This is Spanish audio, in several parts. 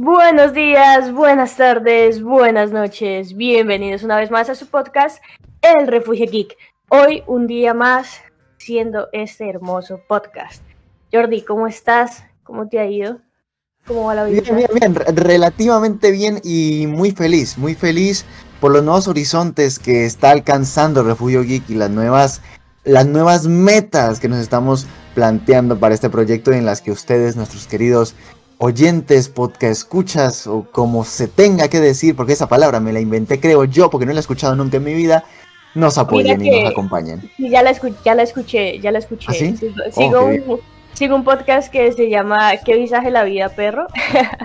Buenos días, buenas tardes, buenas noches. Bienvenidos una vez más a su podcast, El Refugio Geek. Hoy un día más siendo este hermoso podcast. Jordi, ¿cómo estás? ¿Cómo te ha ido? ¿Cómo va la vida? Bien, bien, bien, relativamente bien y muy feliz, muy feliz por los nuevos horizontes que está alcanzando el Refugio Geek y las nuevas, las nuevas metas que nos estamos planteando para este proyecto en las que ustedes, nuestros queridos oyentes, podcast escuchas o como se tenga que decir, porque esa palabra me la inventé creo yo, porque no la he escuchado nunca en mi vida, nos apoyen y nos acompañen. ya la, ya la escuché, ya la escuché. ¿Ah, sigo, sigo, un, podcast que se llama ¿Qué visaje la vida, perro?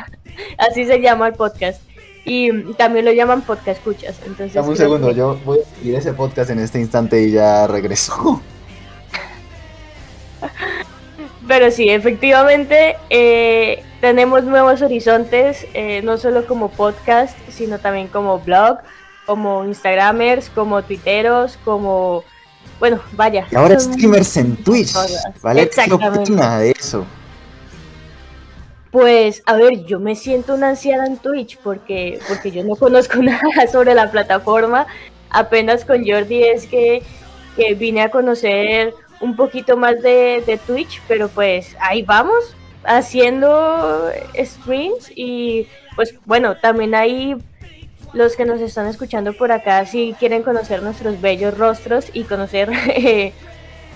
Así se llama el podcast. Y también lo llaman podcast escuchas. Entonces, Dame un segundo, yo voy a seguir ese podcast en este instante y ya regreso. Pero sí, efectivamente, eh, tenemos nuevos horizontes, eh, no solo como podcast, sino también como blog, como Instagramers, como Twitteros, como... Bueno, vaya. Y ahora streamers en Twitch, ¿vale? Exactamente. nada de eso? Pues, a ver, yo me siento una anciana en Twitch porque, porque yo no conozco nada sobre la plataforma. Apenas con Jordi es que, que vine a conocer un poquito más de, Twitch, pero pues ahí vamos, haciendo streams y pues bueno, también hay los que nos están escuchando por acá si quieren conocer nuestros bellos rostros y conocer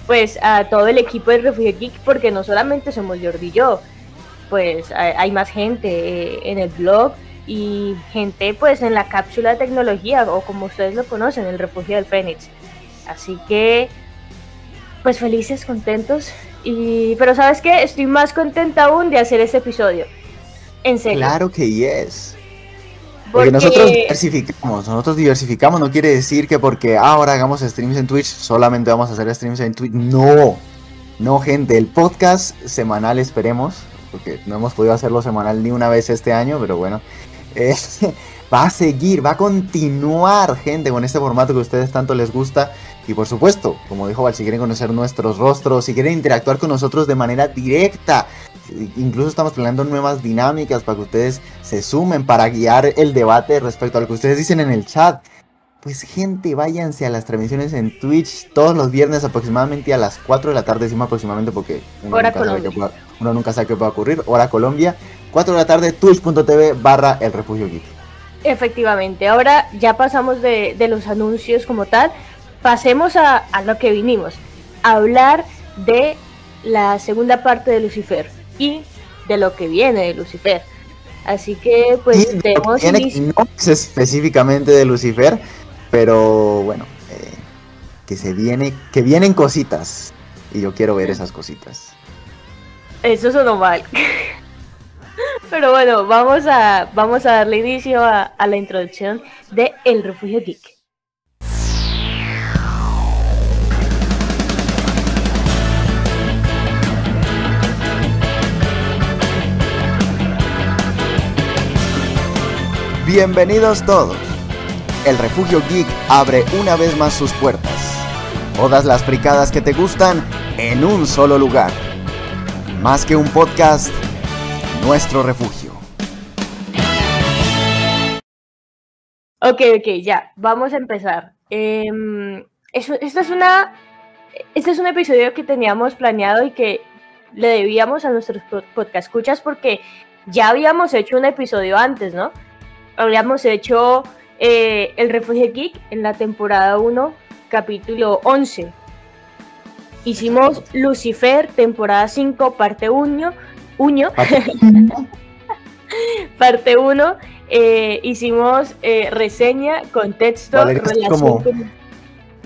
pues a todo el equipo de Refugio Geek porque no solamente somos Jordi y yo, pues hay, más gente eh, en el blog y gente pues en la cápsula de tecnología o como ustedes lo conocen, el Refugio del Fénix. Así que pues felices, contentos y, pero sabes qué, estoy más contenta aún de hacer este episodio. En serio. Claro que yes. Porque, nosotros diversificamos, nosotros diversificamos, no quiere decir que porque ahora hagamos streams en Twitch, solamente vamos a hacer streams en Twitch. No, no gente, el podcast semanal esperemos, porque no hemos podido hacerlo semanal ni una vez este año, pero bueno, va a seguir, va a continuar gente con este formato que a ustedes tanto les gusta. Y por supuesto, como dijo Val, si quieren conocer nuestros rostros, si quieren interactuar con nosotros de manera directa, incluso estamos planeando nuevas dinámicas para que ustedes se sumen, para guiar el debate respecto a lo que ustedes dicen en el chat. Pues gente, váyanse a las transmisiones en Twitch todos los viernes aproximadamente a las 4 de la tarde, decimos aproximadamente porque uno, nunca sabe, qué pueda, uno nunca sabe qué puede ocurrir. Hora Colombia, 4 de la tarde, twitch.tv barra el refugio geek. Efectivamente, ahora ya pasamos de, de los anuncios como tal pasemos a, lo que vinimos, a hablar de la segunda parte de Lucifer y de lo que viene de Lucifer. Así que pues tenemos no es específicamente de Lucifer, pero bueno, eh, que se viene, que vienen cositas y yo quiero ver esas cositas. Eso sonó mal. Pero bueno, vamos a, vamos a darle inicio a, a la introducción de El Refugio Geek. Bienvenidos todos. El Refugio Geek abre una vez más sus puertas. Todas las fricadas que te gustan en un solo lugar. Más que un podcast, nuestro refugio. Ok, ok, ya, vamos a empezar. Eh, es una. Este es un episodio que teníamos planeado y que le debíamos a nuestros podcast escuchas porque ya habíamos hecho un episodio antes, ¿no? habíamos hecho eh, El Refugio Geek en la temporada 1, capítulo 11. Hicimos Lucifer, temporada 5, parte 1. Uño. parte 1. Eh, hicimos eh, reseña, contexto, relación como,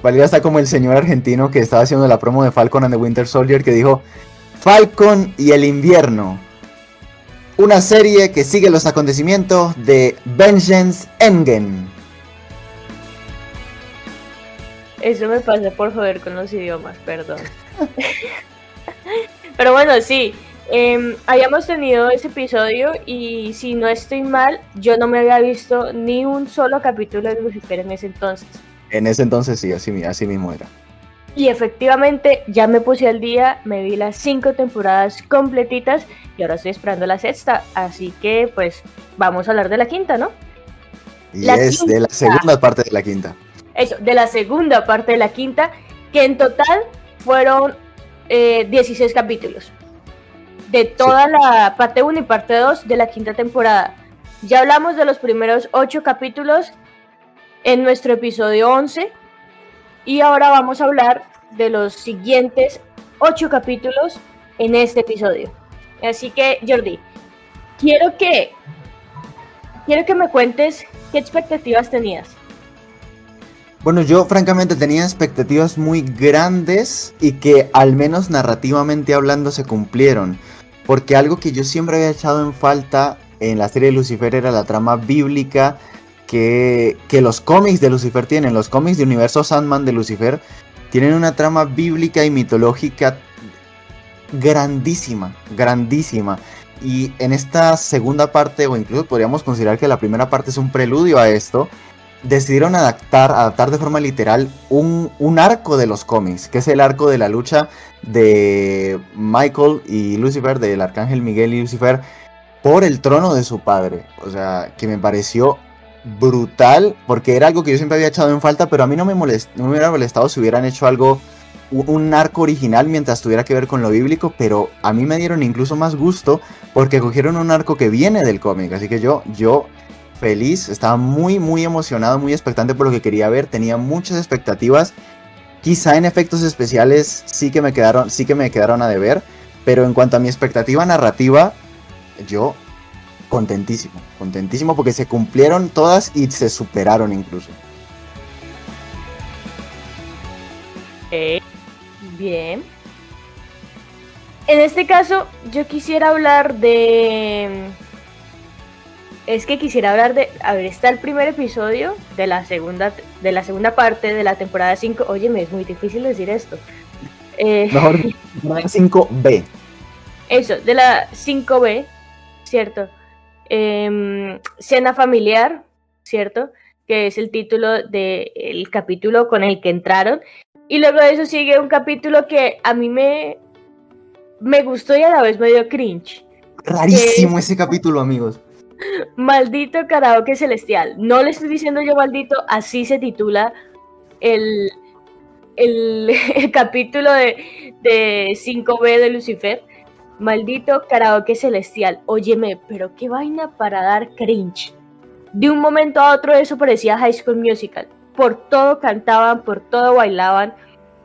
Valeria está como el señor argentino que estaba haciendo la promo de Falcon and the Winter Soldier que dijo Falcon y el invierno una serie que sigue los acontecimientos de Vengeance Engen. Eso me pasa por joder con los idiomas, perdón. Pero bueno, sí, eh, habíamos tenido ese episodio y si no estoy mal, yo no me había visto ni un solo capítulo de Lucifer en ese entonces. En ese entonces sí, así, así mismo era. Y efectivamente ya me puse al día, me vi las cinco temporadas completitas y ahora estoy esperando la sexta. Así que pues vamos a hablar de la quinta, ¿no? Y es de la segunda parte de la quinta. Eso, de la segunda parte de la quinta, que en total fueron 16 eh, capítulos. De toda la parte 1 y parte 2 de la quinta temporada. Ya hablamos de los primeros 8 capítulos en nuestro episodio 11. Y ahora vamos a hablar de los siguientes 8 capítulos en este episodio. Así que, Jordi, quiero que quiero que me cuentes qué expectativas tenías. Bueno, yo francamente tenía expectativas muy grandes y que al menos narrativamente hablando se cumplieron. Porque algo que yo siempre había echado en falta en la serie de Lucifer era la trama bíblica que, que los cómics de Lucifer tienen. Los cómics de Universo Sandman de Lucifer tienen una trama bíblica y mitológica grandísima, grandísima. Y en esta segunda parte, o incluso podríamos considerar que la primera parte es un preludio a esto, decidieron adaptar, adaptar de forma literal un, un, arco de los cómics, que es el arco de la lucha de Michael y Lucifer, del arcángel Miguel y Lucifer, por el trono de su padre. O sea, que me pareció brutal, porque era algo que yo siempre había echado en falta, pero a mí no me, molest, no me hubiera molestado si hubieran hecho algo un arco original mientras tuviera que ver con lo bíblico, pero a mí me dieron incluso más gusto porque cogieron un arco que viene del cómic, así que yo, yo feliz, estaba muy, muy emocionado, muy expectante por lo que quería ver, tenía muchas expectativas, quizá en efectos especiales sí que me quedaron, sí que me quedaron a deber, pero en cuanto a mi expectativa narrativa, yo contentísimo, contentísimo porque se cumplieron todas y se superaron incluso. Bien. En este caso, yo quisiera hablar de. Es que quisiera hablar de. A ver, está el primer episodio de la segunda, de la segunda parte de la temporada 5. Oye, me es muy difícil decir esto. Eh, Mejor 5B. Eso, de la 5B, ¿cierto? Eh, cena familiar, ¿cierto? Que es el título del capítulo con el que entraron. Y luego de eso sigue un capítulo que a mí me, me gustó y a la vez me dio cringe. Rarísimo ese capítulo, amigos. Maldito karaoke celestial. No le estoy diciendo yo maldito, así se titula el, el, capítulo de, de 5B de Lucifer. Maldito karaoke celestial. Óyeme, pero qué vaina para dar cringe. De un momento a otro eso parecía High School Musical por todo cantaban, por todo bailaban,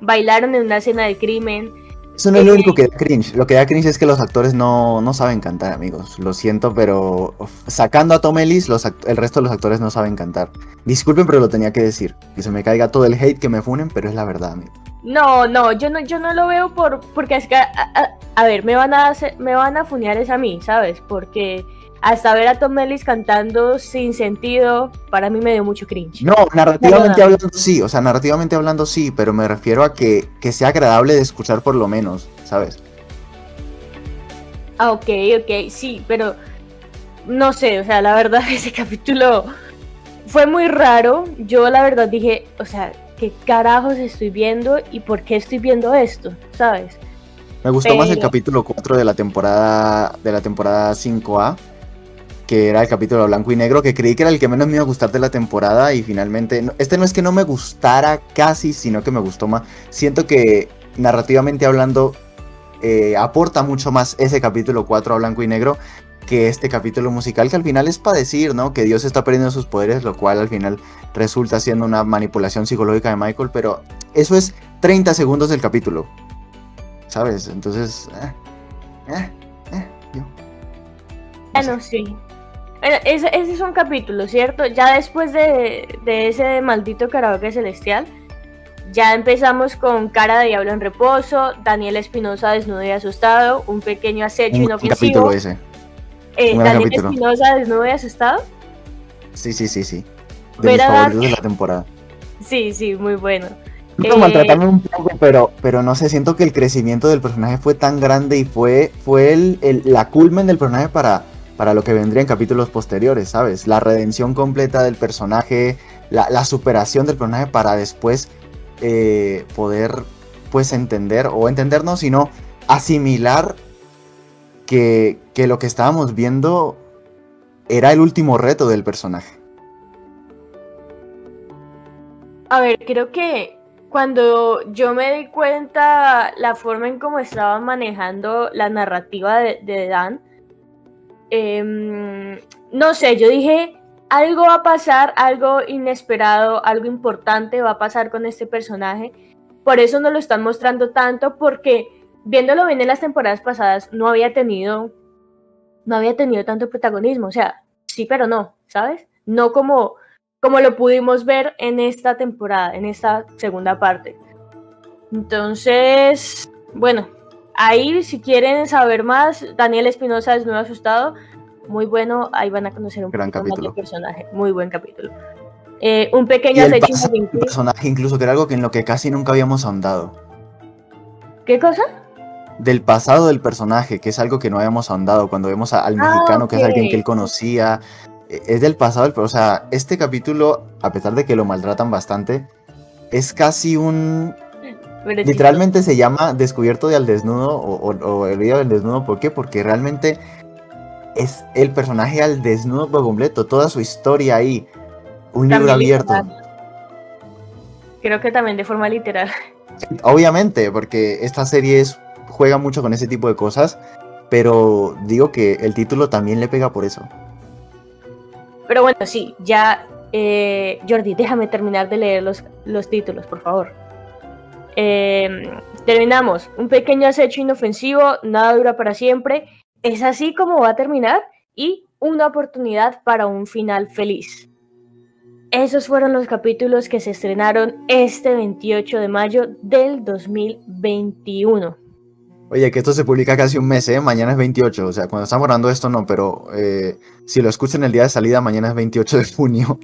bailaron en una escena de crimen. Eso no es lo único que da cringe. Lo que da cringe es que los actores no, no saben cantar, amigos. Lo siento, pero sacando a Tom Ellis, los el resto de los actores no saben cantar. Disculpen, pero lo tenía que decir. Que se me caiga todo el hate que me funen, pero es la verdad, amigo. No, no, yo no, yo no lo veo por, porque es que, a, ver, me van a me van a funear es a mí, ¿sabes? Porque hasta ver a Tom Ellis cantando sin sentido, para mí me dio mucho cringe. No, narrativamente hablando sí, o sea, narrativamente hablando sí, pero me refiero a que, sea agradable de escuchar por lo menos, ¿sabes? Ah, ok, ok, sí, pero no sé, o sea, la verdad ese capítulo fue muy raro. Yo la verdad dije, o sea, ¿qué carajos estoy viendo y por qué estoy viendo esto? ¿Sabes? Me gustó más el capítulo 4 de la temporada de la temporada 5A que era el capítulo blanco y negro, que creí que era el que menos me iba a gustar de la temporada y finalmente, este no es que no me gustara casi, sino que me gustó más. Siento que narrativamente hablando eh, aporta mucho más ese capítulo 4 a blanco y negro que este capítulo musical, que al final es para decir, ¿no? Que Dios está perdiendo sus poderes, lo cual al final resulta siendo una manipulación psicológica de Michael, pero eso es 30 segundos del capítulo. ¿Sabes? Entonces... Eh, eh, eh, Bueno, sí. Ese, es un capítulo, ¿cierto? Ya después de, ese maldito karaoke celestial, ya empezamos con Cara de Diablo en reposo, Daniel Espinosa desnudo y asustado, un pequeño acecho inofensivo. capítulo ese. Eh, Daniel Espinosa desnudo y asustado. Sí, sí, sí, sí. De mis favoritos de la temporada. Sí, sí, muy bueno. Eh... maltratarme un poco, pero, pero no sé, siento que el crecimiento del personaje fue tan grande y fue, fue el, la culmen del personaje para para lo que vendría en capítulos posteriores, ¿sabes? La redención completa del personaje, la, superación del personaje para después eh, poder, pues, entender, o entender no, sino asimilar que, que lo que estábamos viendo era el último reto del personaje. A ver, creo que cuando yo me di cuenta la forma en cómo estaban manejando la narrativa de, Dan, em, no sé, yo dije, algo va a pasar, algo inesperado, algo importante va a pasar con este personaje. Por eso no lo están mostrando tanto, porque viéndolo bien en las temporadas pasadas, no había tenido, no había tenido tanto protagonismo. O sea, sí, pero no, ¿sabes? No como como lo pudimos ver en esta temporada, en esta segunda parte. Entonces, bueno, ahí si quieren saber más, Daniel Espinosa es nuevo asustado, muy bueno, ahí van a conocer un Gran poquito más del personaje, muy buen capítulo. Eh, un pequeño acecho personaje incluso que era algo que en lo que casi nunca habíamos ahondado. ¿Qué cosa? Del pasado del personaje, que es algo que no habíamos ahondado cuando vemos al ah, mexicano, que es alguien que él conocía, e-, es del pasado, pero o sea, este capítulo, a pesar de que lo maltratan bastante, es casi un... Literalmente se llama Descubierto de al desnudo o, el video del desnudo. ¿Por qué? Porque realmente es el personaje al desnudo por completo, toda su historia ahí, un libro abierto. Creo que también de forma literal. Obviamente, porque esta serie juega mucho con ese tipo de cosas, pero digo que el título también le pega por eso. Pero bueno, sí, ya. Eh, Jordi, déjame terminar de leer los, los títulos, por favor. Em, terminamos. Un pequeño acecho inofensivo, nada dura para siempre. Es así como va a terminar. Y una oportunidad para un final feliz. Esos fueron los capítulos que se estrenaron este 28 de mayo del 2021. Oye, que esto se publica casi un mes, ¿eh? Mañana es 28, o sea, cuando estamos hablando esto no, pero eh, si lo escuchan el día de salida, mañana es 28 de junio.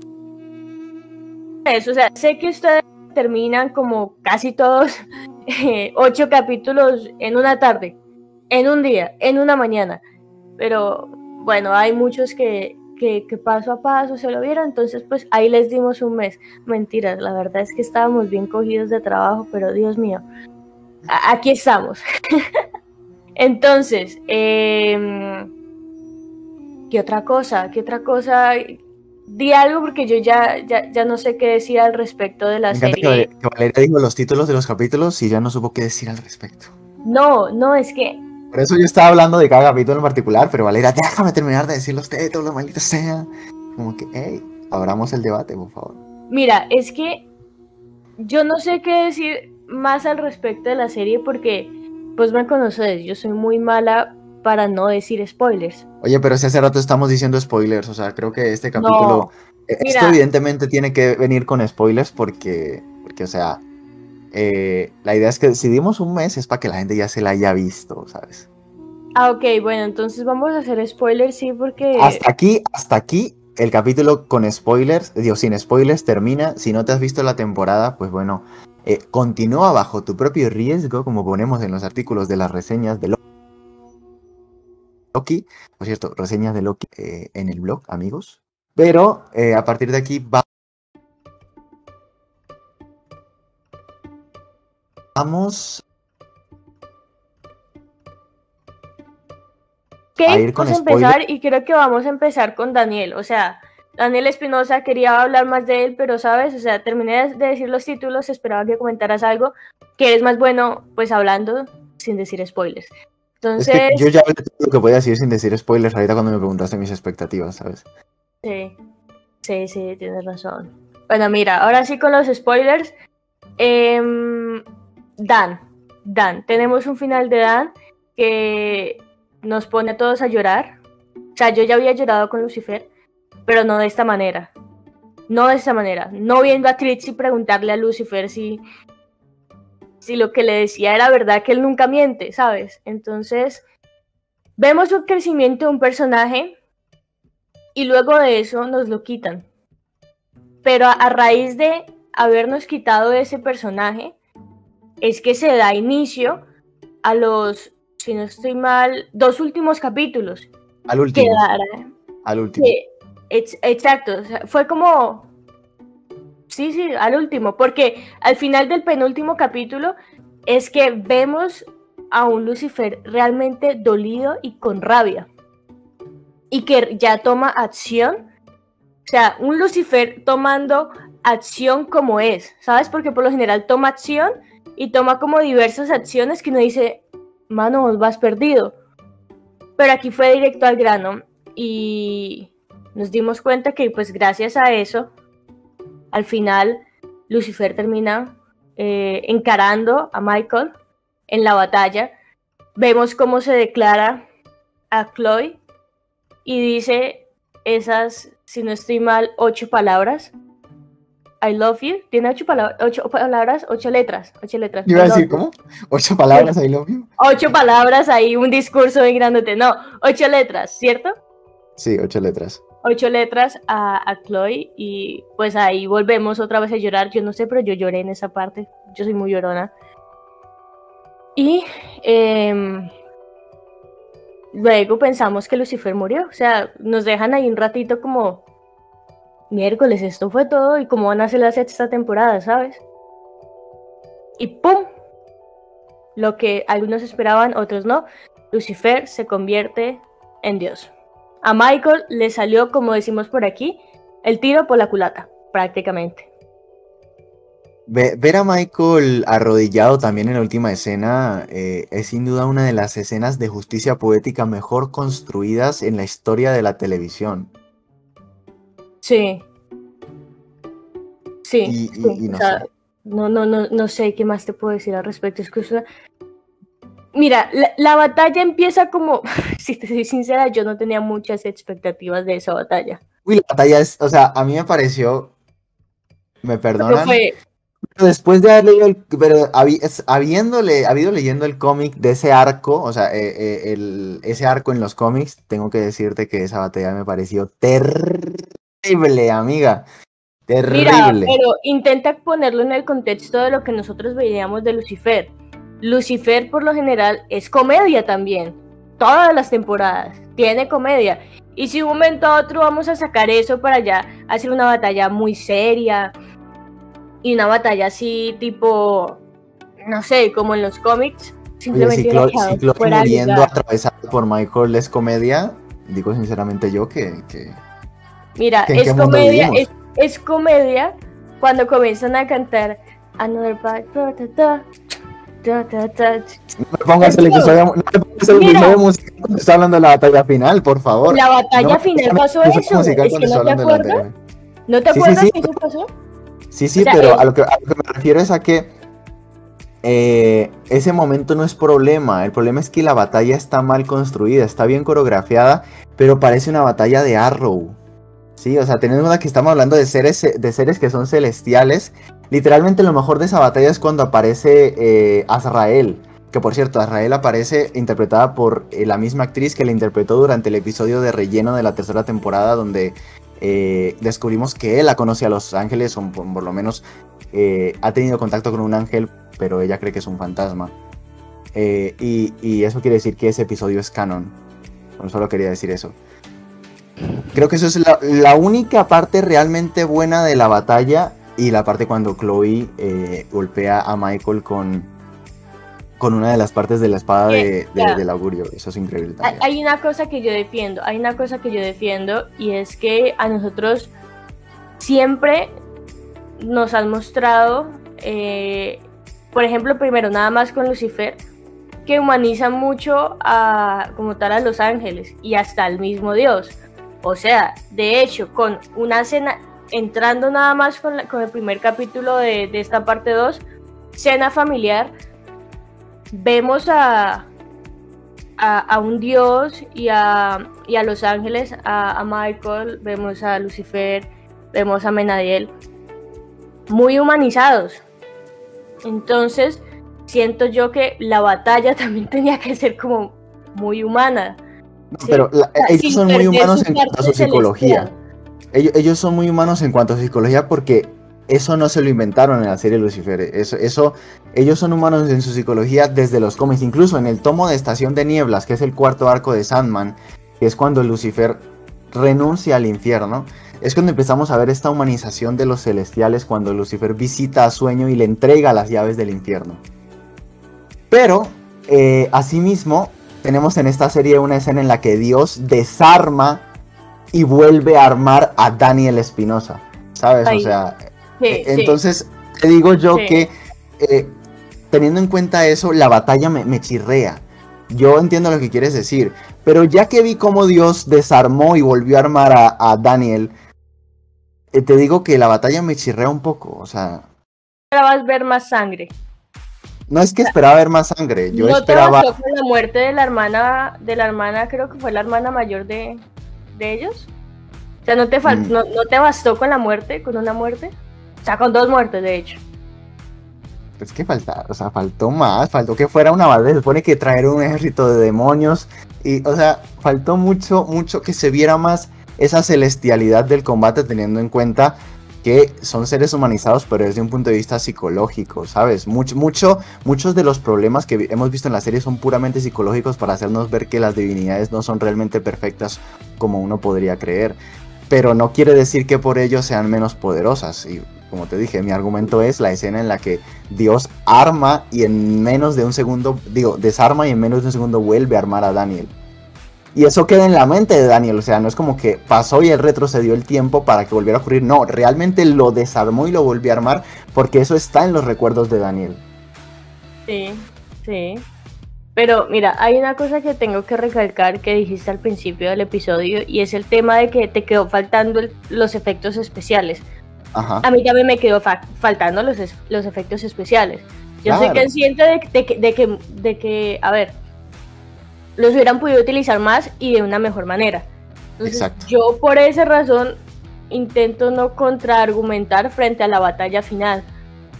Eso, o sea, sé que ustedes terminan como casi todos eh, ocho capítulos en una tarde, en un día, en una mañana, pero bueno, hay muchos que, que, paso a paso se lo vieron, entonces pues ahí les dimos un mes. Mentiras, la verdad es que estábamos bien cogidos de trabajo, pero Dios mío, aquí estamos. Entonces, em, ¿qué otra cosa? ¿Qué otra cosa? Di algo porque yo ya, ya, no sé qué decir al respecto de la serie. Que, que Valeria dijo los títulos de los capítulos y ya no supo qué decir al respecto. No, no, es que... Por eso yo estaba hablando de cada capítulo en particular, pero Valeria, déjame terminar de decir los títulos, maldita sea. Como que, hey, abramos el debate, por favor. Mira, es que yo no sé qué decir más al respecto de la serie porque, pues me conoces, yo soy muy mala para no decir spoilers. Oye, pero si hace rato estamos diciendo spoilers, o sea, creo que este capítulo, esto evidentemente tiene que venir con spoilers porque, porque o sea, eh, la idea es que si dimos un mes es para que la gente ya se la haya visto, ¿sabes? Ah, ok, bueno, entonces vamos a hacer spoilers, sí, porque... Hasta aquí, hasta aquí, el capítulo con spoilers, digo, sin spoilers termina. Si no te has visto la temporada, pues bueno, eh, continúa bajo tu propio riesgo, como ponemos en los artículos de las reseñas de Loki. Por cierto, reseñas de Loki eh, en el blog, amigos. Pero eh, a partir de aquí va... Vamos a ir con vamos a empezar y creo que vamos a empezar con Daniel. O sea, Daniel Espinosa, quería hablar más de él, pero sabes, o sea, terminé de decir los títulos, esperaba que comentaras algo, que eres más bueno, pues hablando sin decir spoilers. Entonces... yo ya hablé lo que podía decir sin decir spoilers ahorita cuando me preguntaste mis expectativas, ¿sabes? Sí, sí, sí, tienes razón. Bueno, mira, ahora sí con los spoilers. Em, Dan, Dan, tenemos un final de Dan que nos pone a todos a llorar. O sea, yo ya había llorado con Lucifer, pero no de esta manera. No de esta manera. No viendo a Trixie preguntarle a Lucifer si, si lo que le decía era verdad, que él nunca miente, ¿sabes? Entonces, vemos un crecimiento de un personaje y luego de eso nos lo quitan. Pero a, a raíz de habernos quitado ese personaje, es que se da inicio a los, si no estoy mal, dos últimos capítulos. Al último. Al último exacto, fue como... Sí, sí, al último, porque al final del penúltimo capítulo es que vemos a un Lucifer realmente dolido y con rabia. y que ya toma acción. O sea, un Lucifer tomando acción como es, ¿sabes? Porque por lo general toma acción y toma como diversas acciones que uno dice, mano, vas perdido. Pero aquí fue directo al grano y nos dimos cuenta que pues gracias a eso, al final Lucifer termina eh, encarando a Michael en la batalla. Vemos cómo se declara a Chloe y dice esas, si no estoy mal, ocho palabras. I love you. Tiene ocho, palabras, ocho palabras, ocho letras. Ocho letras. Iba a decir, ¿cómo? ¿Ocho palabras I love you? Ocho palabras ahí, un discurso muy grandote. No, ocho letras, ¿cierto? Sí, ocho letras. Ocho letras a, a Chloe y pues ahí volvemos otra vez a llorar. Yo no sé, pero yo lloré en esa parte. Yo soy muy llorona. Y eh, luego pensamos que Lucifer murió. O sea, nos dejan ahí un ratito como miércoles, esto fue todo y cómo van a ser la sexta temporada, ¿sabes? Y ¡pum! Lo que algunos esperaban, otros no. Lucifer se convierte en Dios. A Michael le salió, como decimos por aquí, el tiro por la culata, prácticamente. Ver a Michael arrodillado también en la última escena eh, es sin duda una de las escenas de justicia poética mejor construidas en la historia de la televisión. Sí. Sí. no, sé. no, no, no, sé qué más te puedo decir al respecto. Es que Mira, la, batalla empieza como, si te soy sincera, yo no tenía muchas expectativas de esa batalla. Uy, la batalla es, o sea, a mí me pareció, me perdonan, después de haber leído, el, pero habiéndole, habido leyendo el cómic de ese arco, o sea, eh, eh, el, ese arco en los cómics, tengo que decirte que esa batalla me pareció terrible, amiga. Terrible. Mira, pero intenta ponerlo en el contexto de lo que nosotros veíamos de Lucifer. Lucifer por lo general es comedia también. Todas las temporadas tiene comedia. Y si un momento a otro vamos a sacar eso para ya hacer una batalla muy seria, y una batalla así tipo, no sé, como en los cómics. Simplemente si Ciclo, muriendo atravesado por Michael es comedia, digo sinceramente yo que... Mira, es comedia, es, comedia cuando comienzan a cantar Another Bad ta, ta, ta, no me pongas el episodio, no me pongas el episodio de música cuando está hablando de la batalla final, por favor. La batalla final pasó eso. Es que no te acuerdas. ¿No te acuerdas sí, sí, que eso pasó? Sí, sí, pero a, lo que, me refiero es a que eh, ese momento no es problema. El problema es que la batalla está mal construida, está bien coreografiada, pero parece una batalla de Arrow. Sí, o sea, teniendo en que estamos hablando de seres, de seres que son celestiales. Literalmente lo mejor de esa batalla es cuando aparece eh, Azrael. Que por cierto, Azrael aparece interpretada por eh, la misma actriz que la interpretó durante el episodio de relleno de la tercera temporada, donde eh, descubrimos que él la conoce a los ángeles, o por, lo menos ha tenido contacto con un ángel, pero ella cree que es un fantasma. Y, eso quiere decir que ese episodio es canon. solo quería decir eso. Creo que eso es la, única parte realmente buena de la batalla y la parte cuando Chloe golpea a Michael con, con una de las partes de la espada de, del augurio. Eso es increíble también. Hay una cosa que yo defiendo, hay una cosa que yo defiendo y es que a nosotros siempre nos han mostrado, eh, por ejemplo, primero nada más con Lucifer, que humanizan mucho a como tal a los ángeles y hasta al mismo Dios. O sea, de hecho, con una cena, entrando nada más con, con el primer capítulo de, de esta parte 2, cena familiar, vemos a, a, un dios y a, y a los ángeles, a, Michael, vemos a Lucifer, vemos a Menadiel, muy humanizados. Entonces, siento yo que la batalla también tenía que ser como muy humana. pero ellos son muy humanos en cuanto a su psicología. Ellos, ellos, son muy humanos en cuanto a psicología porque eso no se lo inventaron en la serie Lucifer. Eso, eso, ellos son humanos en su psicología desde los cómics. Incluso en el tomo de Estación de Nieblas, que es el cuarto arco de Sandman, que es cuando Lucifer renuncia al infierno, es cuando empezamos a ver esta humanización de los celestiales cuando Lucifer visita a Sueño y le entrega las llaves del infierno. Pero, eh, asimismo, tenemos en esta serie una escena en la que Dios desarma y vuelve a armar a Daniel Espinosa, ¿sabes? O sea, eh, entonces te digo yo que eh, teniendo en cuenta eso, la batalla me, chirrea. Yo entiendo lo que quieres decir, pero ya que vi cómo Dios desarmó y volvió a armar a, Daniel, eh, te digo que la batalla me chirrea un poco, o sea... Esperabas ver más sangre. No es que esperaba ver más sangre, yo ¿No esperaba... Te con la muerte de la hermana, de la hermana, creo que fue la hermana mayor de, de ellos? O sea, ¿no te, mm. no, ¿no te bastó con la muerte, con una muerte? O sea, con dos muertes, de hecho. Es que falta, o sea, faltó más, faltó que fuera una base, se supone que traer un ejército de demonios y, o sea, faltó mucho, mucho que se viera más esa celestialidad del combate teniendo en cuenta que son seres humanizados, pero desde un punto de vista psicológico, ¿sabes? Mucho, mucho, muchos de los problemas que hemos visto en la serie son puramente psicológicos para hacernos ver que las divinidades no son realmente perfectas como uno podría creer. Pero no quiere decir que por ello sean menos poderosas. Y como te dije, mi argumento es la escena en la que Dios arma y en menos de un segundo, digo, desarma y en menos de un segundo vuelve a armar a Daniel. Y eso queda en la mente de Daniel, o sea, no es como que pasó y él retrocedió el tiempo para que volviera a ocurrir, no, realmente lo desarmó y lo volvió a armar porque eso está en los recuerdos de Daniel. Sí, sí. Pero mira, hay una cosa que tengo que recalcar que dijiste al principio del episodio y es el tema de que te quedó faltando los efectos especiales. A mí también me quedó faltando los, los efectos especiales. Yo soy consciente de, de, que, de que, a ver, los hubieran podido utilizar más y de una mejor manera. Entonces, yo por esa razón intento no contraargumentar frente a la batalla final.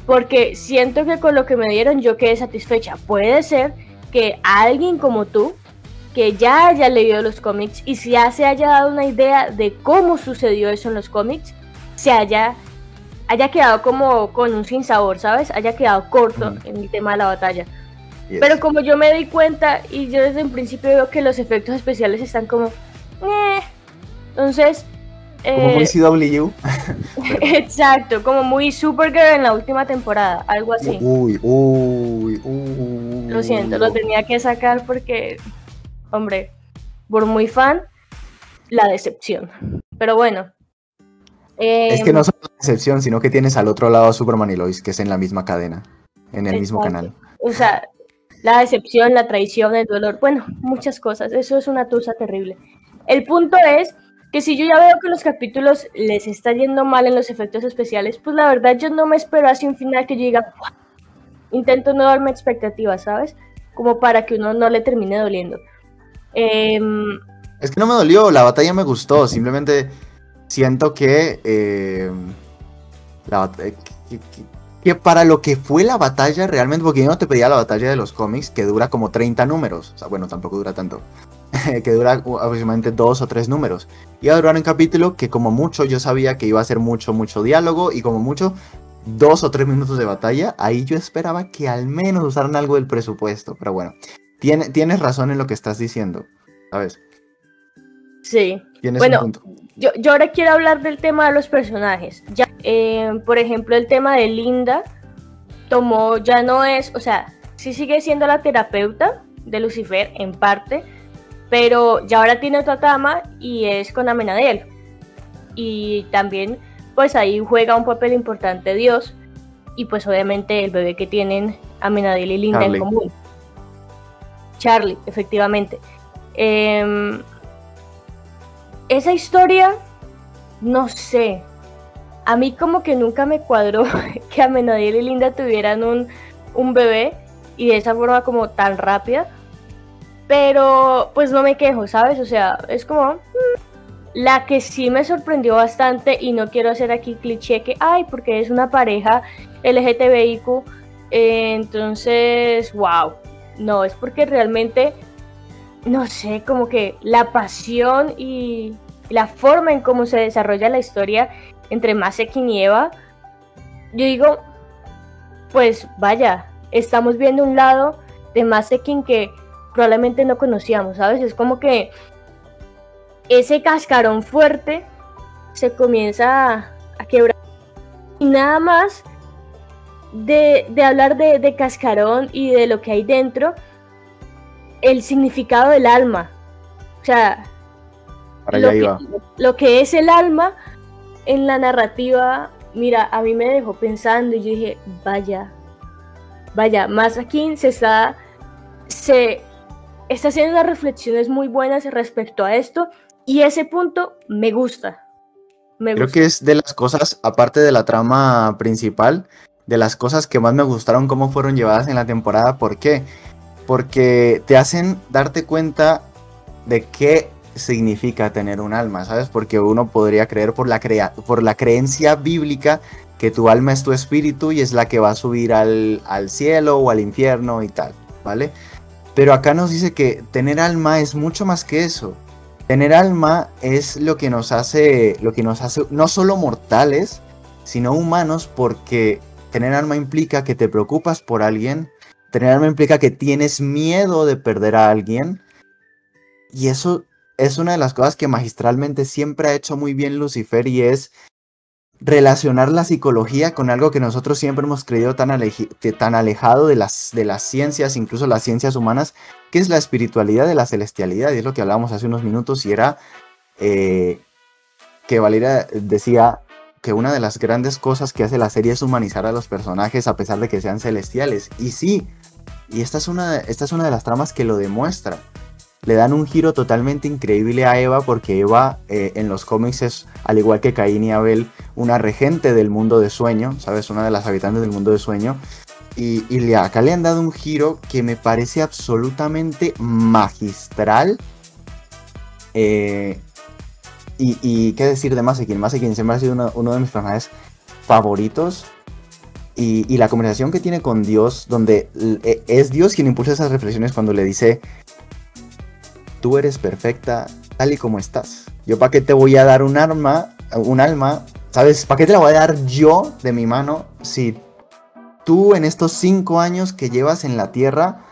Porque siento que con lo que me dieron yo quedé satisfecha. Puede ser que alguien como tú, que ya haya leído los cómics y ya se haya dado una idea de cómo sucedió eso en los cómics, se haya, haya quedado como con un sinsabor, ¿sabes? Haya quedado corto en el tema de la batalla. Pero como yo me di cuenta y yo desde un principio veo que los efectos especiales están como... Eh". Entonces... como muy eh, CW. exacto, como muy Supergirl en la última temporada, algo así. Uy, uy, uy. Lo siento, lo tenía que sacar porque, hombre, por muy fan, la decepción. Pero bueno, es que no em, solo la excepción, sino que tienes al otro lado a Superman y Lois, que es en la misma cadena, en el mismo canal. O sea, la decepción, la traición, el dolor, bueno, muchas cosas. Eso es una tusa terrible. El punto es que si yo ya veo que los capítulos les está yendo mal en los efectos especiales, pues la verdad yo no me espero así un final que yo diga, intento no darme expectativas, ¿sabes? Como para que uno no le termine doliendo. Em, es que no me dolió, la batalla me gustó, simplemente siento que, eh, que, para lo que fue la batalla realmente, porque yo no te pedía la batalla de los cómics que dura como 30 números, o sea, bueno, tampoco dura tanto, que dura aproximadamente dos o tres números. Iba a durar un capítulo que como mucho yo sabía que iba a ser mucho, mucho diálogo y como mucho dos o tres minutos de batalla, ahí yo esperaba que al menos usaran algo del presupuesto, pero bueno, tienes razón en lo que estás diciendo, ¿sabes? Sí. Bueno, Yo, yo, ahora quiero hablar del tema de los personajes. Ya, eh, por ejemplo, el tema de Linda tomó, ya no es, o sea, sí sigue siendo la terapeuta de Lucifer en parte, pero ya ahora tiene otra trama y es con Amenadel. Y también, pues ahí juega un papel importante Dios y pues obviamente el bebé que tienen Amenadel y Linda en común. Charlie, efectivamente. Eh, esa historia, no sé. A mí como que nunca me cuadró que Amenadiel y Linda tuvieran un, un bebé y de esa forma como tan rápida. Pero pues no me quejo, ¿sabes? O sea, es como... Mm, la que sí me sorprendió bastante y no quiero hacer aquí cliché que, ay, porque es una pareja LGTBIQ, eh, entonces, wow. No, es porque realmente no sé, como que la pasión y la forma en cómo se desarrolla la historia entre Masekin y Eva, yo digo, pues vaya, estamos viendo un lado de Masekin que probablemente no conocíamos, ¿sabes? Es como que ese cascarón fuerte se comienza a, quebrar. Y nada más de, hablar de, de cascarón y de lo que hay dentro, el significado del alma. O sea, Para lo, que, iba. lo que es el alma en la narrativa, mira, a mí me dejó pensando y yo dije, vaya, vaya, Masakin se está, se está haciendo unas reflexiones muy buenas respecto a esto y ese punto me gusta. Me Creo gusta. que es de las cosas, aparte de la trama principal, de las cosas que más me gustaron cómo fueron llevadas en la temporada. ¿Por qué? Porque te hacen darte cuenta de qué significa tener un alma, ¿sabes? Porque uno podría creer por la, creencia bíblica que tu alma es tu espíritu y es la que va a subir al, al cielo o al infierno y tal, ¿vale? Pero acá nos dice que tener alma es mucho más que eso. Tener alma es lo que nos hace, lo que nos hace no solo mortales, sino humanos, porque tener alma implica que te preocupas por alguien, tener alma implica que tienes miedo de perder a alguien, y eso es una de las cosas que magistralmente siempre ha hecho muy bien Lucifer y es relacionar la psicología con algo que nosotros siempre hemos creído tan, alejado de las, de las ciencias, incluso las ciencias humanas, que es la espiritualidad de la celestialidad, y es lo que hablábamos hace unos minutos, y era eh, que Valeria decía que una de las grandes cosas que hace la serie es humanizar a los personajes a pesar de que sean celestiales. Y sí, y esta es una, esta es una de las tramas que lo demuestra. Le dan un giro totalmente increíble a Eva porque Eva eh, en los cómics es, al igual que Caín y Abel, una regente del mundo de sueño, ¿sabes? Una de las habitantes del mundo de sueño. Y, y acá le han dado un giro que me parece absolutamente magistral. Eh, y, qué decir de Masekin. Masekin siempre ha sido uno, de mis personajes favoritos. Y, la conversación que tiene con Dios, donde eh, es Dios quien impulsa esas reflexiones cuando le dice, tú eres perfecta tal y como estás. Yo para qué te voy a dar un arma, un alma, ¿sabes? ¿Para qué te la voy a dar yo de mi mano si tú en estos cinco años que llevas en la tierra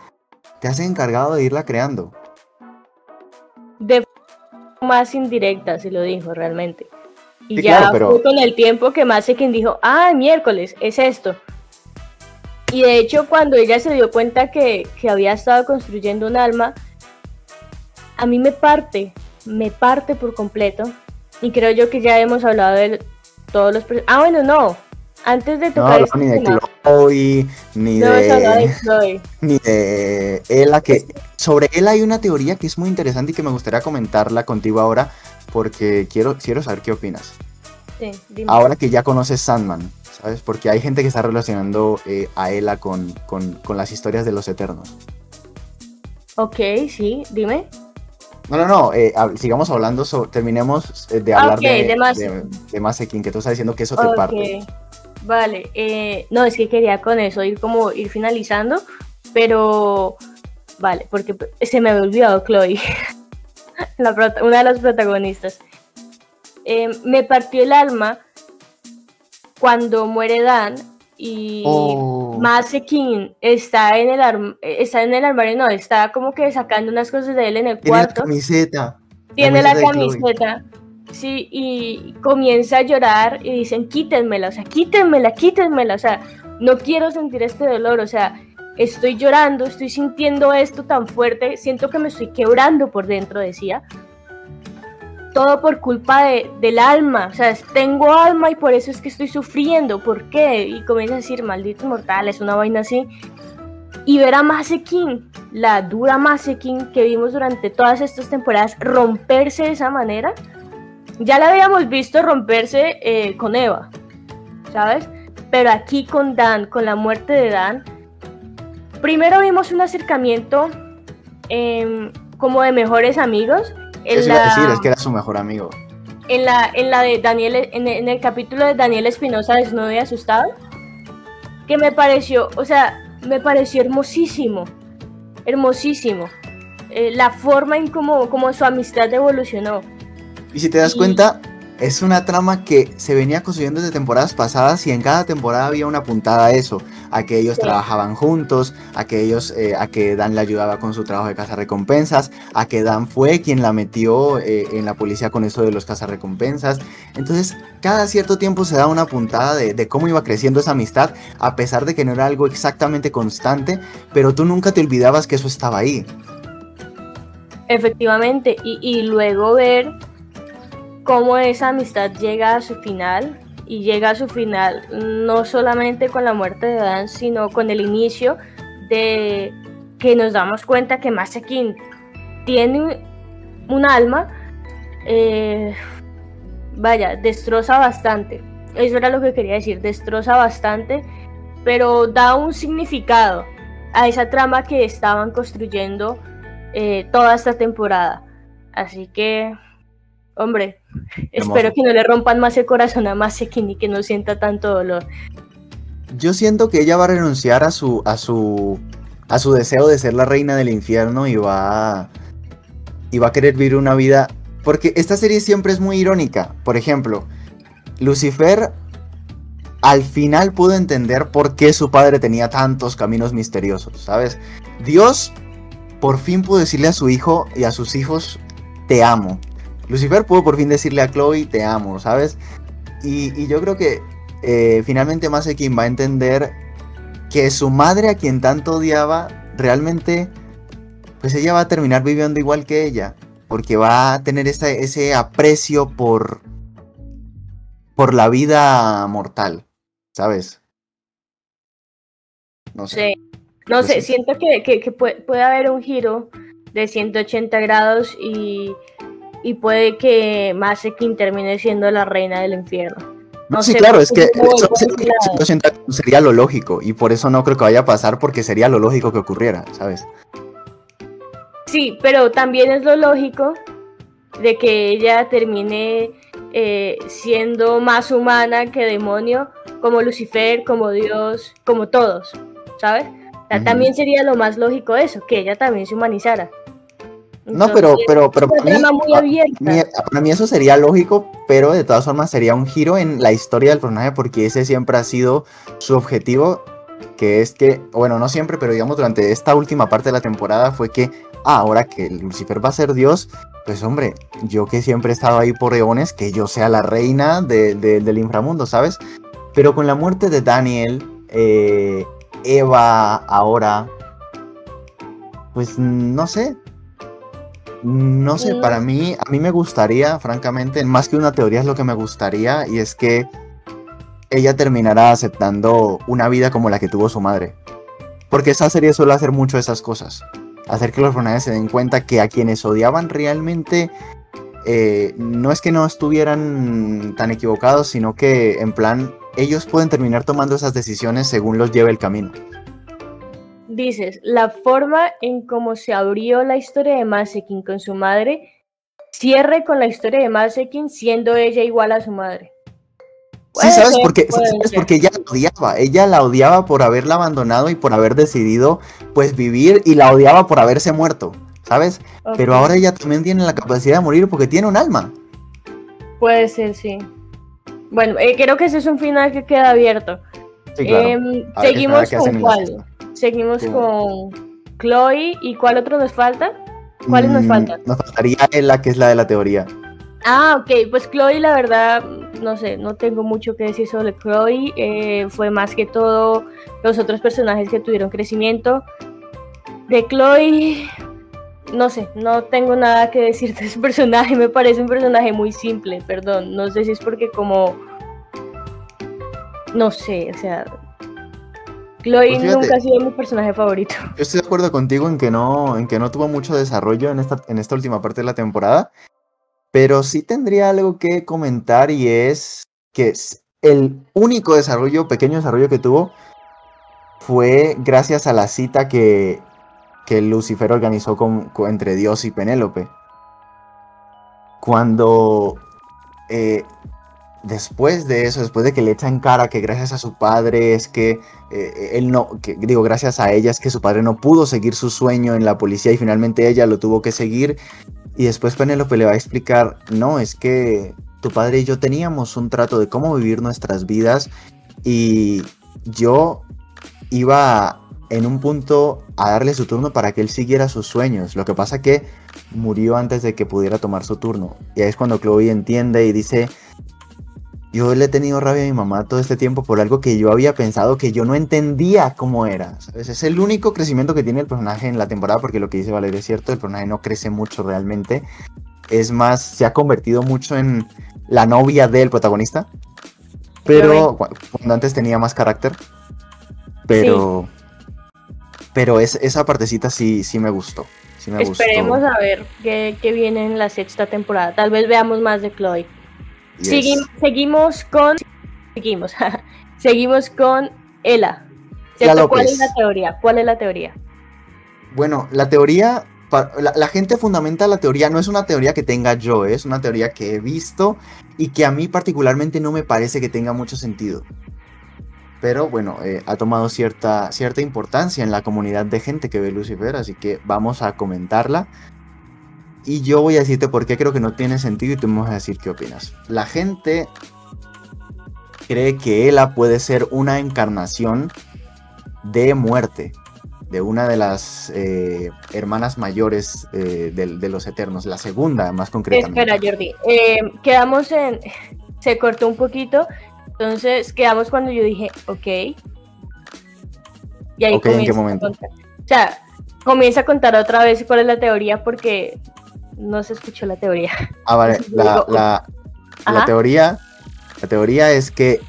te has encargado de irla creando? de más indirecta se lo dijo realmente. Y Sí, ya claro, pero- fue con el tiempo que quien dijo, ah, miércoles, es esto. Y de hecho, cuando ella se dio cuenta que, que había estado construyendo un alma, a mí me parte, me parte por completo. Y creo yo que ya hemos hablado de todos los... Ah, bueno, no. Antes de tocar este tema, Chloe, ni no de de, Chloe. ni de Ella, que sobre él hay una teoría que es muy interesante y que me gustaría comentarla contigo ahora, porque quiero, quiero saber qué opinas. Sí, dime. Ahora que ya conoces Sandman, ¿sabes? Porque hay gente que está relacionando eh, a Ella con, con, con las historias de los Eternos. Ok, sí, dime. No, no, no, eh, sigamos hablando, so- terminemos eh, de Ah, hablar ok, de, de Mase. de, de Masekin, que tú estás diciendo que eso te Ok, parte. Vale, eh, no, es que quería con eso ir como ir finalizando, pero vale, porque se me había olvidado Chloe, la una de las protagonistas. Eh, me partió el alma cuando muere Dan y Oh. Masekin está en el está en el armario, no, está como que sacando unas cosas de él en el Tiene la cuarto camiseta. tiene la camiseta Chloe. camiseta, sí, y comienza a llorar y dicen, quítenmela, o sea, quítenmela, quítenmela, o sea, no quiero sentir este dolor, o sea, estoy llorando, estoy sintiendo esto tan fuerte, siento que me estoy quebrando por dentro, decía. Todo por culpa de, del alma, o sea, tengo alma y por eso es que estoy sufriendo, ¿por qué? Y comienza a decir, malditos mortales, una vaina así. Y ver a Masekin, la dura Masekin que vimos durante todas estas temporadas, romperse de esa manera. Ya la habíamos visto romperse eh, con Eva, ¿sabes? Pero aquí con Dan, con la muerte de Dan, primero vimos un acercamiento em, como de mejores amigos. En Eso iba a la, decir, es que era su mejor amigo. en la, en la de Daniel, en el, en el capítulo de Daniel Espinosa desnudo y asustado, que me pareció, o sea, me pareció hermosísimo, hermosísimo. Eh, la forma en cómo, cómo su amistad evolucionó. Y si te das Y- cuenta, es una trama que se venía construyendo desde temporadas pasadas y en cada temporada había una puntada a eso, a que ellos Sí. trabajaban juntos, a que ellos, eh, a que Dan le ayudaba con su trabajo de cazarrecompensas, a que Dan fue quien la metió eh, en la policía con eso de los cazarrecompensas. Entonces, cada cierto tiempo se da una puntada de, de cómo iba creciendo esa amistad, a pesar de que no era algo exactamente constante, pero tú nunca te olvidabas que eso estaba ahí. Efectivamente, y, y luego ver cómo esa amistad llega a su final y llega a su final no solamente con la muerte de Dan, sino con el inicio de que nos damos cuenta que Masakin tiene un alma, eh, vaya, destroza bastante. Eso era lo que quería decir, destroza bastante, pero da un significado a esa trama que estaban construyendo eh, toda esta temporada. Así que, hombre, espero que no le rompan más el corazón a Masekin y que no sienta tanto dolor. Yo siento que ella va a renunciar a su, a su, a su deseo de ser la reina del infierno y va, y va a querer vivir una vida. Porque esta serie siempre es muy irónica. Por ejemplo, Lucifer al final pudo entender por qué su padre tenía tantos caminos misteriosos, ¿sabes? Dios por fin pudo decirle a su hijo y a sus hijos, te amo. Lucifer pudo por fin decirle a Chloe, te amo, ¿sabes? Y, yo creo que eh, finalmente Masekin va a entender que su madre, a quien tanto odiaba, realmente, pues ella va a terminar viviendo igual que ella, porque va a tener ese aprecio por, por la vida mortal, ¿sabes? No sé. No pues sé, siento que, puede, haber un giro de 180 grados y, puede que Masekin termine siendo la reina del infierno. No, sí, claro, es que sería lo lógico y por eso no creo que vaya a pasar porque sería lo lógico que ocurriera, ¿sabes? Sí, pero también es lo lógico de que ella termine eh, siendo más humana que demonio, como Lucifer, como Dios, como todos, ¿sabes? también sería lo más lógico eso, que ella también se humanizara. No, pero, pero, pero para mí, eso sería lógico, pero de todas formas sería un giro en la historia del personaje porque ese siempre ha sido su objetivo, que es que, bueno, no siempre, pero digamos durante esta última parte de la temporada fue que, ah, ahora que Lucifer va a ser Dios, pues hombre, yo que siempre he estado ahí por eones, que yo sea la reina del inframundo, ¿sabes? Pero con la muerte de Daniel, eh, Eva ahora, pues no sé. No sé, para mí, a mí me gustaría, francamente, más que una teoría es lo que me gustaría, y es que ella terminará aceptando una vida como la que tuvo su madre. Porque esa serie suele hacer mucho esas cosas. Hacer que los personajes se den cuenta que a quienes odiaban realmente eh, no es que no estuvieran tan equivocados, sino que en plan ellos pueden terminar tomando esas decisiones según los lleve el camino. Dices, la forma en cómo se abrió la historia de Masekin con su madre cierre con la historia de Masekin siendo ella igual a su madre. Sí, ¿sabes por qué? Porque ella la odiaba. Ella la odiaba por haberla abandonado y por haber decidido, pues, vivir y la odiaba por haberse muerto, ¿sabes? Pero ahora ella también tiene la capacidad de morir porque tiene un alma. Puede ser, sí. Bueno, eh, creo que ese es un final que queda abierto. Em, seguimos con cuál. Seguimos con Chloe. ¿Y cuál otro nos falta? ¿Cuáles nos mm, faltan? Nos faltaría la que es la de la teoría. Ah, ok. Pues Chloe, la verdad, no sé, no tengo mucho que decir sobre Chloe. Eh, fue más que todo los otros personajes que tuvieron crecimiento. De Chloe, no sé, no tengo nada que decir de ese personaje, me parece un personaje muy simple, perdón, no sé si es porque como, no sé, o sea, Chloe pues nunca ha sido mi personaje favorito. Yo estoy de acuerdo contigo en que no, en que no tuvo mucho desarrollo en esta, en esta última parte de la temporada, pero sí tendría algo que comentar y es que el único desarrollo, pequeño desarrollo que tuvo fue gracias a la cita que que Lucifer organizó con, entre Dios y Penélope. Cuando eh, después de eso, después de que le echan cara que gracias a su padre es que eh, él no, que, digo, gracias a ella es que su padre no pudo seguir su sueño en la policía y finalmente ella lo tuvo que seguir. Y después Penélope le va a explicar, no, es que tu padre y yo teníamos un trato de cómo vivir nuestras vidas y yo iba en un punto a darle su turno para que él siguiera sus sueños. Lo que pasa que murió antes de que pudiera tomar su turno. Y ahí es cuando Chloe entiende y dice, yo le he tenido rabia a mi mamá todo este tiempo por algo que yo había pensado que yo no entendía cómo era. Es el único crecimiento que tiene el personaje en la temporada, porque lo que dice Valeria es cierto, el personaje no crece mucho realmente. Es más, se ha convertido mucho en la novia del protagonista. Pero cuando antes tenía más carácter. Pero. Pero es, esa partecita sí, sí me gustó. Esperemos a ver qué, viene en la sexta temporada. Tal vez veamos más de Chloe. Seguimos con. Seguimos. seguimos con Ella. ¿Cuál es la teoría? ¿Cuál es la teoría? Bueno, la teoría. La, gente fundamenta la teoría, no es una teoría que tenga yo, ¿eh? es una teoría que he visto y que a mí particularmente no me parece que tenga mucho sentido pero bueno, eh, ha tomado cierta, cierta importancia en la comunidad de gente que ve Lucifer, así que vamos a comentarla. Y yo voy a decirte por qué creo que no tiene sentido y tú me vas a decir qué opinas. La gente cree que Ela puede ser una encarnación de muerte, de una de las eh, hermanas mayores eh, de, los Eternos, la segunda más concretamente. Espera, Jordi, quedamos en... Se cortó un poquito, entonces quedamos cuando yo dije, ok. Y ahí ¿en qué momento? O sea, comienza a contar otra vez cuál es la teoría porque no se escuchó la teoría. Ah, vale. La, la, teoría, la teoría es que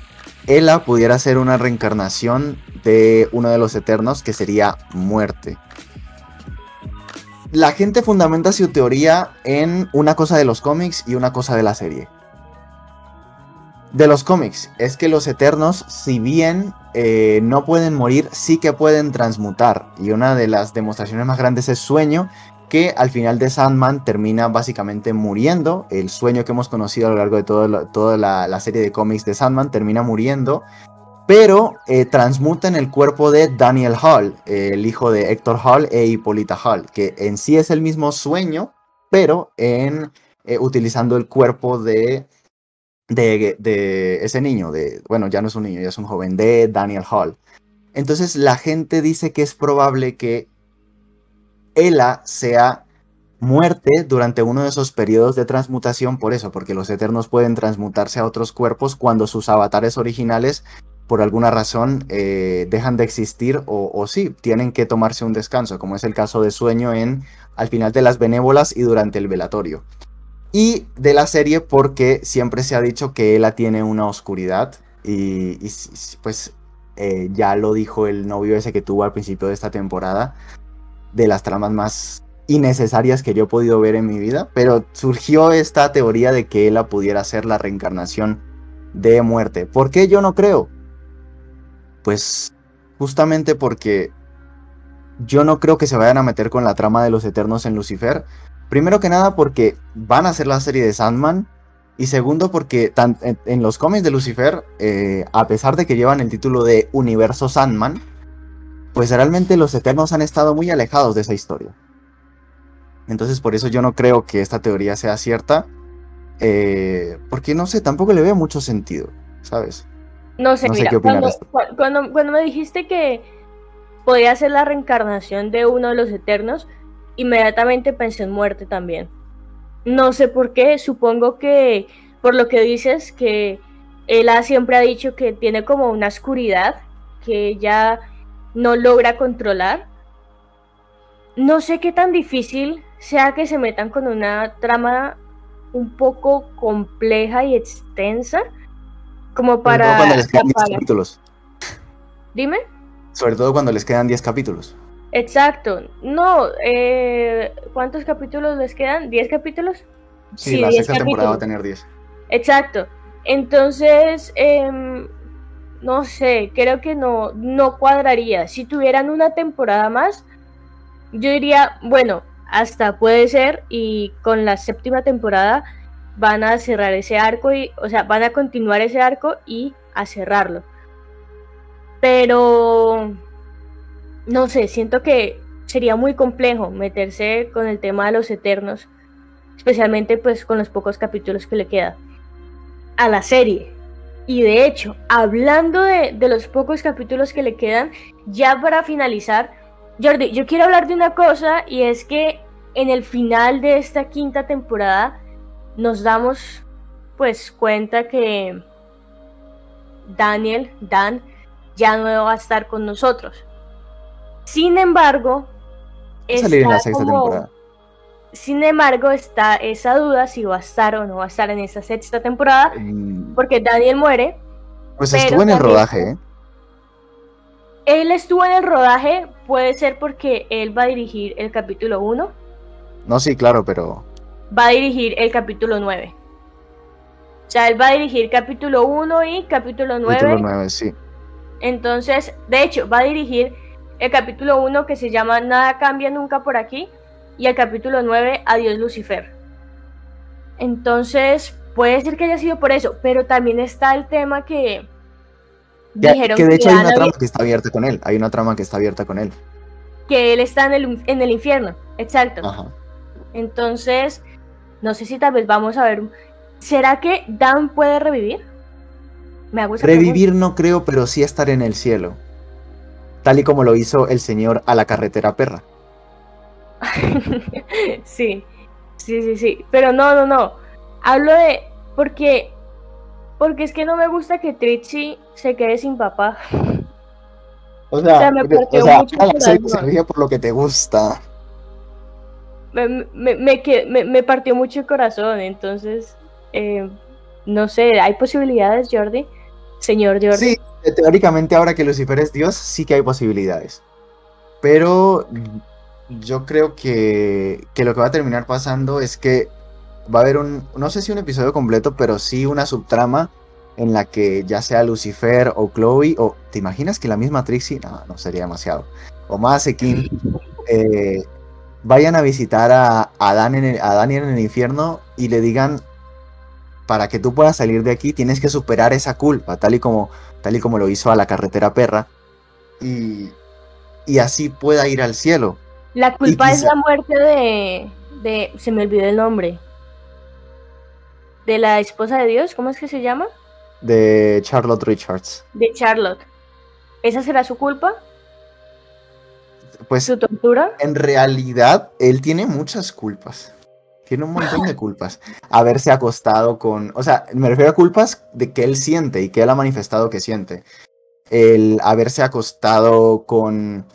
Ella pudiera ser una reencarnación de uno de los eternos que sería muerte. La gente fundamenta su teoría en una cosa de los cómics y una cosa de la serie de los cómics es que los Eternos, si bien eh, no pueden morir, sí que pueden transmutar. Y una de las demostraciones más grandes es Sueño, que al final de Sandman termina básicamente muriendo. El sueño que hemos conocido a lo largo de toda la, serie de cómics de Sandman termina muriendo. Pero eh, transmuta en el cuerpo de Daniel Hall, el hijo de Héctor Hall e Hippolyta Hall, que en sí es el mismo sueño, pero en eh, utilizando el cuerpo de de, ese niño, de, bueno, ya no es un niño, ya es un joven, de Daniel Hall. Entonces la gente dice que es probable que Ella sea muerte durante uno de esos periodos de transmutación por eso, porque los eternos pueden transmutarse a otros cuerpos cuando sus avatares originales por alguna razón eh, dejan de existir o, sí, tienen que tomarse un descanso, como es el caso de Sueño en al final de las benévolas y durante el velatorio. Y de la serie porque siempre se ha dicho que ella tiene una oscuridad y, pues eh, ya lo dijo el novio ese que tuvo al principio de esta temporada, de las tramas más innecesarias que yo he podido ver en mi vida, pero surgió esta teoría de que ella pudiera ser la reencarnación de muerte. ¿Por qué yo no creo? Pues justamente porque yo no creo que se vayan a meter con la trama de los Eternos en Lucifer, Primero que nada porque van a hacer la serie de Sandman. Y segundo porque en, los cómics de Lucifer, eh, a pesar de que llevan el título de Universo Sandman, pues realmente los Eternos han estado muy alejados de esa historia. Entonces por eso yo no creo que esta teoría sea cierta. Eh, porque no sé, tampoco le veo mucho sentido, ¿sabes? No sé, mira, cuando, cuando, cuando, me dijiste que podía ser la reencarnación de uno de los Eternos, inmediatamente pensé en muerte también. No sé por qué, supongo que por lo que dices, que ella siempre ha dicho que tiene como una oscuridad que ella no logra controlar. No sé qué tan difícil sea que se metan con una trama un poco compleja y extensa como para... cuando les quedan 10 capítulos. Dime. Sobre todo cuando les quedan 10 capítulos. Exacto. No, eh, ¿cuántos capítulos les quedan? ¿10 capítulos? Sí, la sexta temporada va a tener 10. Exacto. Entonces, em, no sé, creo que no, no cuadraría. Si tuvieran una temporada más, yo diría, bueno, hasta puede ser y con la séptima temporada van a cerrar ese arco y, o sea, van a continuar ese arco y a cerrarlo. Pero no sé, siento que sería muy complejo meterse con el tema de los eternos, especialmente pues con los pocos capítulos que le queda a la serie. Y de hecho, hablando de, los pocos capítulos que le quedan, ya para finalizar, Jordi, yo quiero hablar de una cosa y es que en el final de esta quinta temporada nos damos pues cuenta que Daniel, Dan, ya no va a estar con nosotros. Sin embargo, salir en la sexta temporada. Sin embargo, está esa duda si va a estar o no va a estar en esa sexta temporada, porque Daniel muere. Pues estuvo en el rodaje, ¿eh? Él estuvo en el rodaje, puede ser porque él va a dirigir el capítulo 1. No, sí, claro, pero... Va a dirigir el capítulo 9. O sea, él va a dirigir capítulo 1 y capítulo 9. Capítulo 9, sí. Entonces, de hecho, va a dirigir el capítulo 1 que se llama Nada cambia nunca por aquí y el capítulo 9 Adiós Lucifer. Entonces, puede ser que haya sido por eso, pero también está el tema que dijeron que de hecho hay una trama que está abierta con él, hay una trama que está abierta con él. Que él está en el, en el infierno, exacto. Entonces, no sé si tal vez vamos a ver. ¿Será que Dan puede revivir? Me hago Revivir no creo, pero sí estar en el cielo tal y como lo hizo el señor a la carretera perra. sí, sí, sí, sí, pero no, no, no. Hablo de porque porque es que no me gusta que Trixie se quede sin papá. O sea, me partió mucho se por lo que te gusta. Me, me, me, partió mucho el corazón, entonces, eh, no sé, ¿hay posibilidades, Jordi? Señor Jordi. Sí, teóricamente ahora que Lucifer es Dios, sí que hay posibilidades. Pero yo creo que, que, lo que va a terminar pasando es que va a haber un, no sé si un episodio completo, pero sí una subtrama en la que ya sea Lucifer o Chloe, o ¿te imaginas que la misma Trixie? No, no sería demasiado. O más Kim eh, vayan a visitar a, a, Dan en a Daniel en el infierno y le digan, para que tú puedas salir de aquí tienes que superar esa culpa, tal y como tal y como lo hizo a la carretera perra, y, y así pueda ir al cielo. La culpa es la muerte de, de, se me olvidó el nombre, de la esposa de Dios, ¿cómo es que se llama? De Charlotte Richards. De Charlotte. ¿Esa será su culpa? Pues ¿Su tortura? En realidad, él tiene muchas culpas. Tiene un montón de culpas. Haberse acostado con. O sea, me refiero a culpas de que él siente y que él ha manifestado que siente. El haberse acostado con.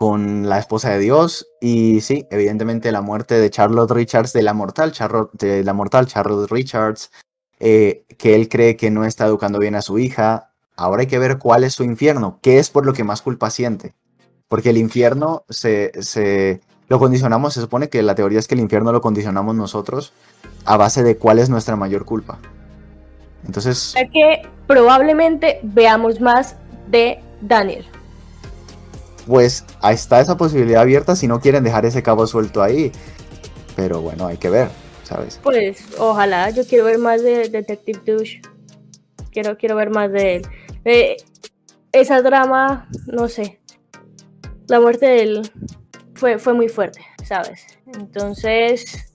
Con la esposa de Dios. Y sí, evidentemente la muerte de Charlotte Richards, de la mortal Charlotte, de la mortal Charlotte Richards. Eh, que él cree que no está educando bien a su hija. Ahora hay que ver cuál es su infierno, qué es por lo que más culpa siente. Porque el infierno se, se lo condicionamos, se supone que la teoría es que el infierno lo condicionamos nosotros a base de cuál es nuestra mayor culpa. Entonces... Es que probablemente veamos más de Daniel. Pues ahí está esa posibilidad abierta si no quieren dejar ese cabo suelto ahí. Pero bueno, hay que ver, ¿sabes? Pues ojalá, yo quiero ver más de Detective Douche. Quiero, quiero ver más de él. Eh, esa drama, no sé. La muerte del, fue, fue muy fuerte, ¿sabes? Entonces,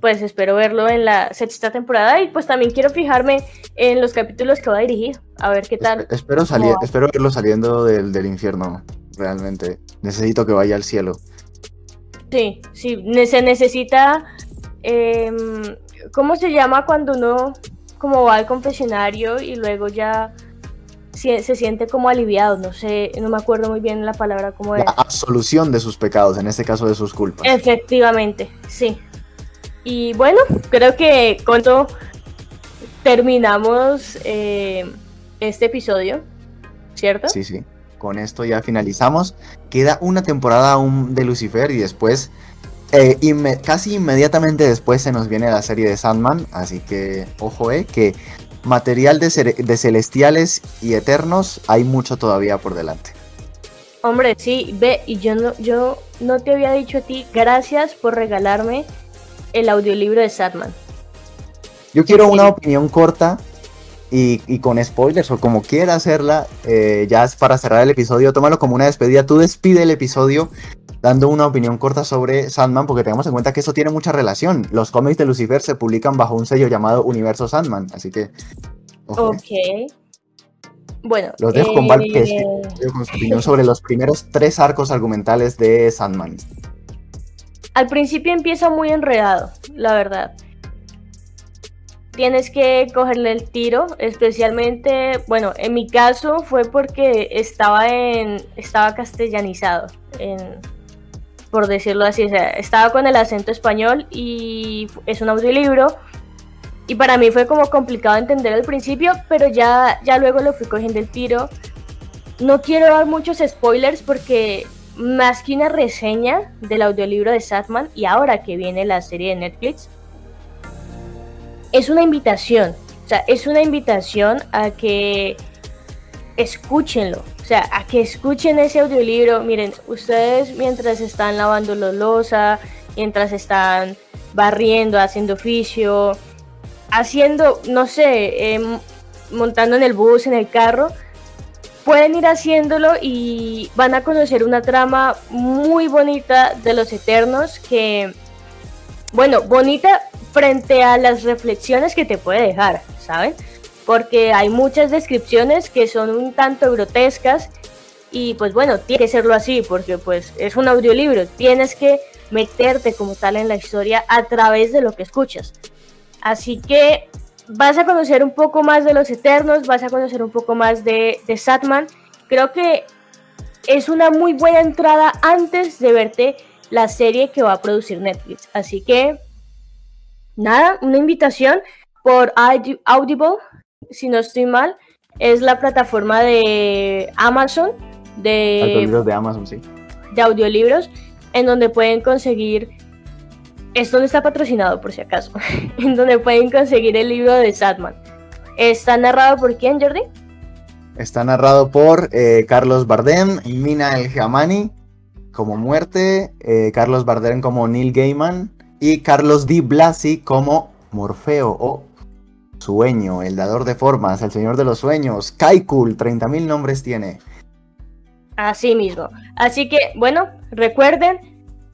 pues espero verlo en la sexta temporada y pues también quiero fijarme en los capítulos que va a dirigir, a ver qué tal. espero, salir, espero verlo saliendo del, del, infierno, realmente. Necesito que vaya al cielo. Sí, sí, se necesita... Em, ¿Cómo se llama cuando uno como va al confesionario y luego ya se siente como aliviado, no sé, no me acuerdo muy bien la palabra como es. La absolución de sus pecados, en este caso de sus culpas. Efectivamente, sí. Y bueno, creo que con esto terminamos eh, este episodio, ¿cierto? Sí, sí. Con esto ya finalizamos. Queda una temporada aún de Lucifer y después, eh, casi inmediatamente después se nos viene la serie de Sandman. Así que, ojo, eh, que material de, celestiales y eternos, hay mucho todavía por delante. Hombre, sí, ve, y yo no, yo no te había dicho a ti, gracias por regalarme el audiolibro de Sadman. Yo quiero una opinión corta y, con spoilers o como quiera hacerla, eh, ya es para cerrar el episodio, tómalo como una despedida. Tú despide el episodio dando una opinión corta sobre Sandman, porque tengamos en cuenta que eso tiene mucha relación. Los cómics de Lucifer se publican bajo un sello llamado Universo Sandman, así que. Ok. Bueno. Los dejo con Val eh, con su opinión sobre los primeros tres arcos argumentales de Sandman. Al principio empieza muy enredado, la verdad. Tienes que cogerle el tiro, especialmente, bueno, en mi caso fue porque estaba en estaba castellanizado, por decirlo así, o sea, estaba con el acento español y es un audiolibro y para mí fue como complicado entender al principio, pero ya ya luego lo fui cogiendo el tiro. No quiero dar muchos spoilers porque más que una reseña del audiolibro de Satman y ahora que viene la serie de Netflix, es una invitación, o sea, es una invitación a que escúchenlo, o sea, a que escuchen ese audiolibro. Miren, ustedes mientras están lavando la losa, mientras están barriendo, haciendo oficio, haciendo, no sé, em, montando en el bus, en el carro, pueden ir haciéndolo y van a conocer una trama muy bonita de los Eternos que, bueno, bonita frente a las reflexiones que te puede dejar, ¿saben? Porque hay muchas descripciones que son un tanto grotescas y pues bueno, tiene que serlo así porque pues es un audiolibro, tienes que meterte como tal en la historia a través de lo que escuchas. Así que vas a conocer un poco más de los Eternos, vas a conocer un poco más de, de Satman. Creo que es una muy buena entrada antes de verte la serie que va a producir Netflix. Así que nada, una invitación por Audible, si no estoy mal, es la plataforma de Amazon de audiolibros de Amazon, sí. De audiolibros en donde pueden conseguir esto no está patrocinado por si acaso, en donde pueden conseguir el libro de Sadman. ¿Está narrado por quién, Jordi? Está narrado por eh, Carlos Bardem y Mina El Jamani como muerte, eh, Carlos Bardem como Neil Gaiman y Carlos Di Blasi como Morfeo o Sueño, el dador de formas, el señor de los sueños, Kaikul, 30.000 nombres tiene. Así mismo. Así que, bueno, recuerden,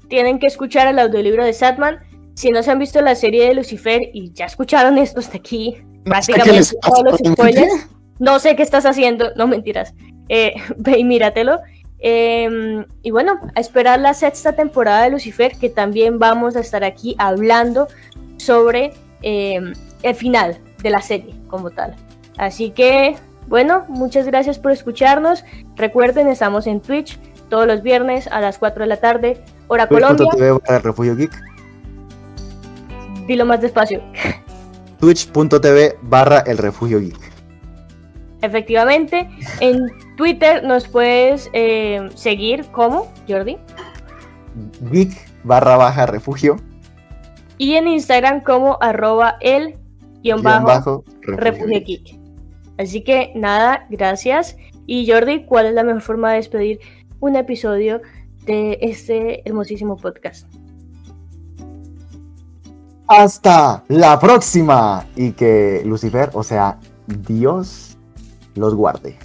tienen que escuchar el audiolibro de Satman. Si no se han visto la serie de Lucifer y ya escucharon esto hasta aquí, básicamente todos los spoilers, no sé qué estás haciendo, no mentiras. Eh, ve y míratelo. Em, y bueno, a esperar la sexta temporada de Lucifer, que también vamos a estar aquí hablando sobre em, el final de la serie como tal. Así que, bueno, muchas gracias por escucharnos. Recuerden, estamos en Twitch todos los viernes a las 4 de la tarde, hora Colombia. barra Refugio Geek. Dilo más despacio. Twitch.tv barra El Refugio Geek. Efectivamente, en Twitter nos puedes eh, seguir como, Jordi. Geek barra baja refugio. Y en Instagram como arroba el guion bajo, refugio, geek. Así que nada, gracias. Y Jordi, ¿cuál es la mejor forma de despedir un episodio de este hermosísimo podcast? Hasta la próxima. Y que Lucifer, o sea, Dios los guarde.